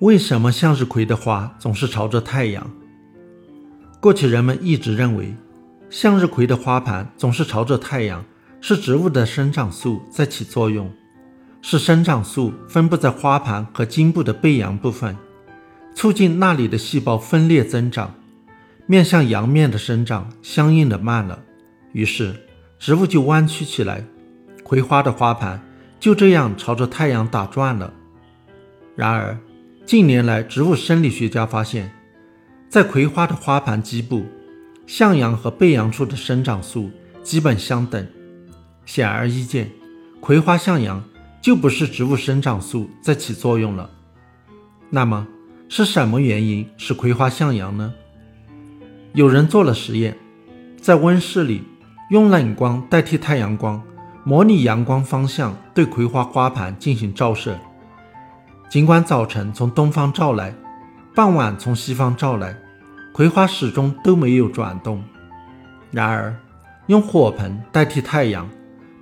为什么向日葵的花总是朝着太阳？过去人们一直认为，向日葵的花盘总是朝着太阳，是植物的生长素在起作用，是生长素分布在花盘和茎部的背阳部分，促进那里的细胞分裂增长，面向阳面的生长相应的慢了，于是植物就弯曲起来，葵花的花盘就这样朝着太阳打转了。然而，近年来，植物生理学家发现，在葵花的花盘基部，向阳和背阳处的生长素基本相等。显而易见，葵花向阳就不是植物生长素在起作用了。那么，是什么原因使葵花向阳呢？有人做了实验，在温室里用冷光代替太阳光，模拟阳光方向对葵花花盘进行照射。尽管早晨从东方照来，傍晚从西方照来，葵花始终都没有转动。然而，用火盆代替太阳，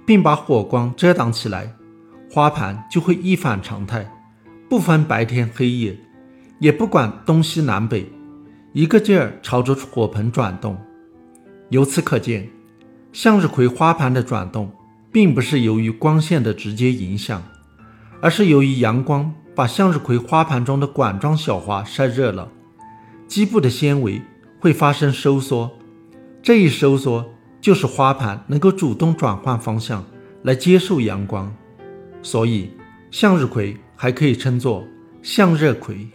并把火光遮挡起来，花盘就会一反常态，不分白天黑夜，也不管东西南北，一个劲儿朝着火盆转动。由此可见，向日葵花盘的转动，并不是由于光线的直接影响，而是由于阳光。把向日葵花盘中的管状小花晒热了，基部的纤维会发生收缩，这一收缩就是花盘能够主动转换方向来接受阳光，所以向日葵还可以称作向日葵。